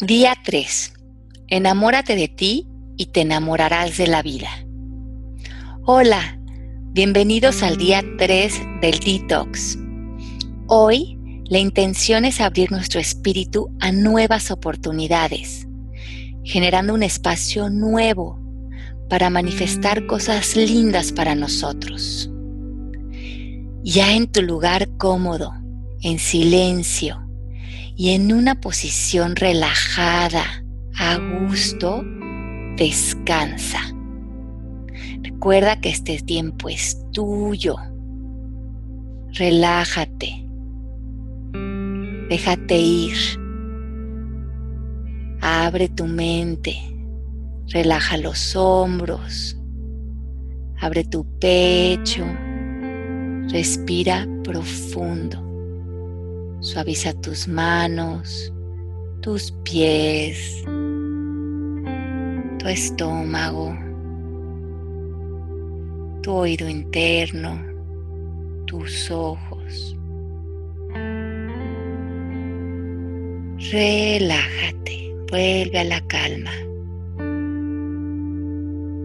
Día 3. Enamórate de ti y te enamorarás de la vida. Hola, bienvenidos al día 3 del Detox. Hoy la intención es abrir nuestro espíritu a nuevas oportunidades, generando un espacio nuevo para manifestar cosas lindas para nosotros. Ya en tu lugar cómodo, en silencio, y en una posición relajada, a gusto, descansa. Recuerda que este tiempo es tuyo. Relájate. Déjate ir. Abre tu mente. Relaja los hombros. Abre tu pecho. Respira profundo. Suaviza tus manos, tus pies, tu estómago, tu oído interno, tus ojos. Relájate, vuelve a la calma.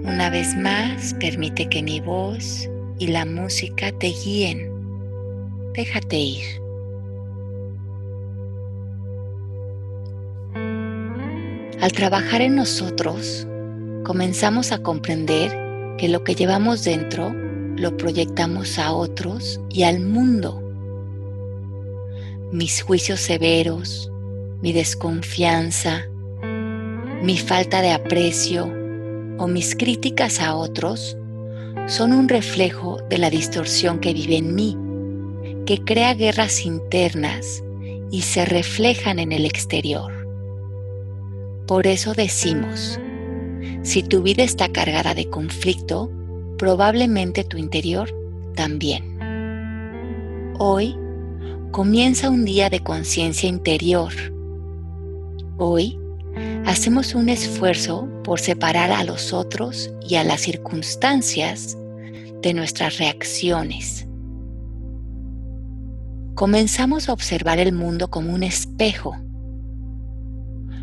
Una vez más, permite que mi voz y la música te guíen. Déjate ir. Al trabajar en nosotros, comenzamos a comprender que lo que llevamos dentro lo proyectamos a otros y al mundo. Mis juicios severos, mi desconfianza, mi falta de aprecio o mis críticas a otros son un reflejo de la distorsión que vive en mí, que crea guerras internas y se reflejan en el exterior. Por eso decimos, si tu vida está cargada de conflicto, probablemente tu interior también. Hoy comienza un día de conciencia interior. Hoy hacemos un esfuerzo por separar a los otros y a las circunstancias de nuestras reacciones. Comenzamos a observar el mundo como un espejo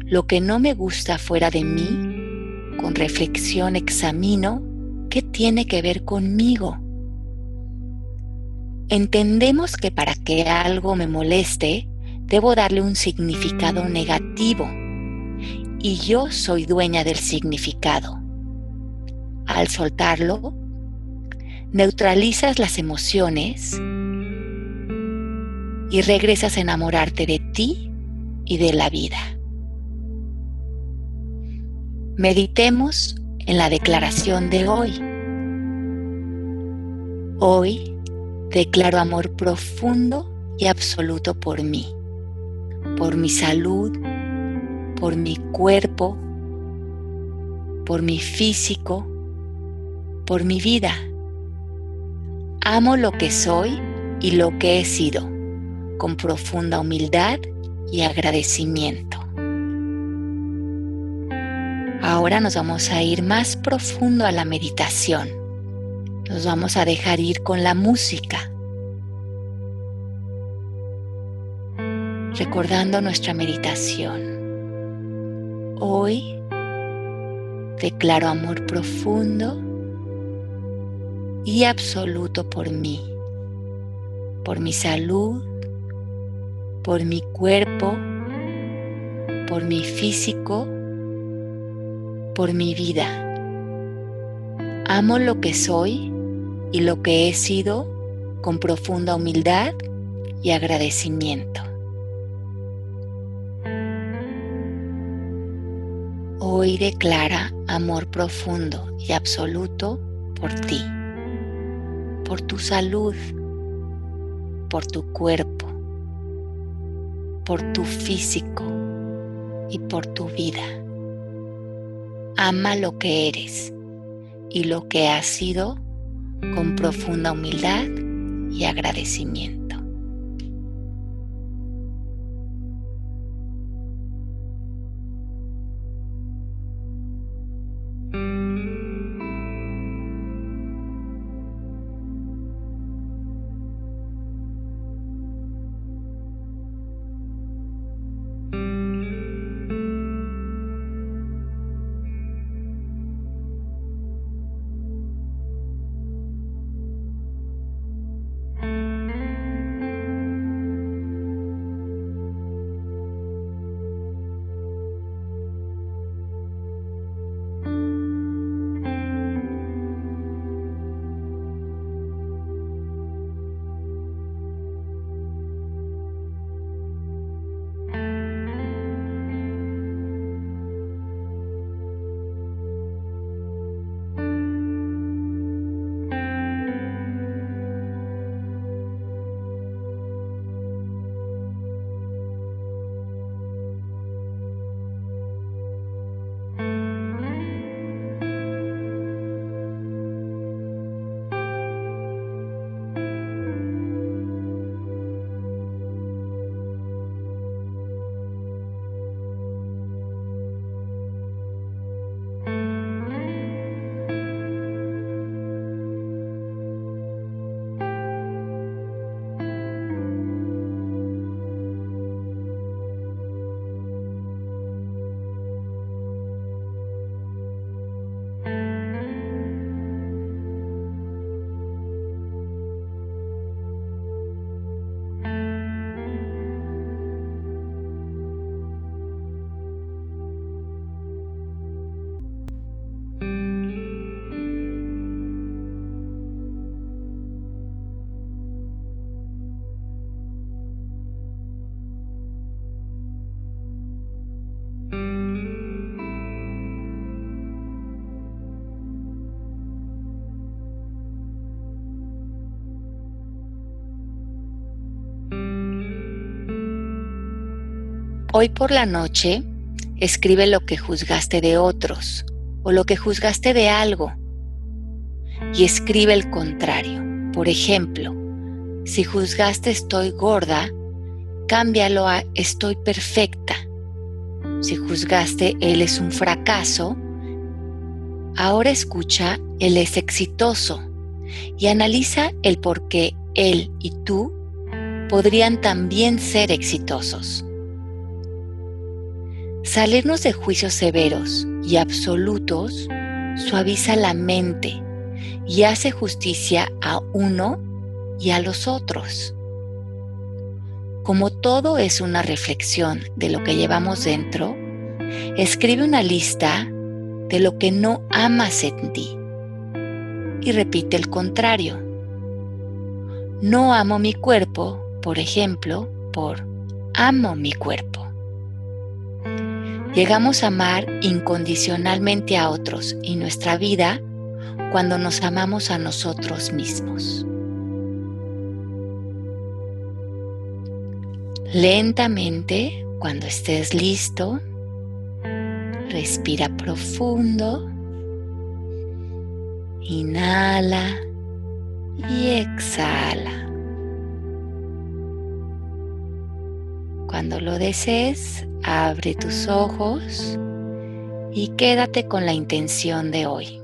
lo que no me gusta fuera de mí, con reflexión examino qué tiene que ver conmigo. Entendemos que para que algo me moleste, debo darle un significado negativo y yo soy dueña del significado. Al soltarlo, neutralizas las emociones y regresas a enamorarte de ti y de la vida. Meditemos en la declaración de hoy. Hoy declaro amor profundo y absoluto por mí, por mi salud, por mi cuerpo, por mi físico, por mi vida. Amo lo que soy y lo que he sido, con profunda humildad y agradecimiento. Ahora nos vamos a ir más profundo a la meditación. Nos vamos a dejar ir con la música. Recordando nuestra meditación. Hoy declaro amor profundo y absoluto por mí, por mi salud, por mi cuerpo, por mi físico por mi vida. Amo lo que soy y lo que he sido con profunda humildad y agradecimiento. Hoy declara amor profundo y absoluto por ti, por tu salud, por tu cuerpo, por tu físico y por tu vida. Ama lo que eres y lo que has sido con profunda humildad y agradecimiento. Hoy por la noche, escribe lo que juzgaste de otros o lo que juzgaste de algo y escribe el contrario. Por ejemplo, si juzgaste estoy gorda, cámbialo a estoy perfecta. Si juzgaste él es un fracaso, ahora escucha él es exitoso y analiza el por qué él y tú podrían también ser exitosos. Salirnos de juicios severos y absolutos suaviza la mente y hace justicia a uno y a los otros. Como todo es una reflexión de lo que llevamos dentro, escribe una lista de lo que no amas en ti y repite el contrario. No amo mi cuerpo, por ejemplo, por amo mi cuerpo. Llegamos a amar incondicionalmente a otros y nuestra vida cuando nos amamos a nosotros mismos. Lentamente, cuando estés listo, respira profundo, inhala y exhala. Cuando lo desees, abre tus ojos y quédate con la intención de hoy.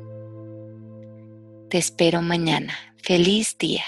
Te espero mañana. Feliz día.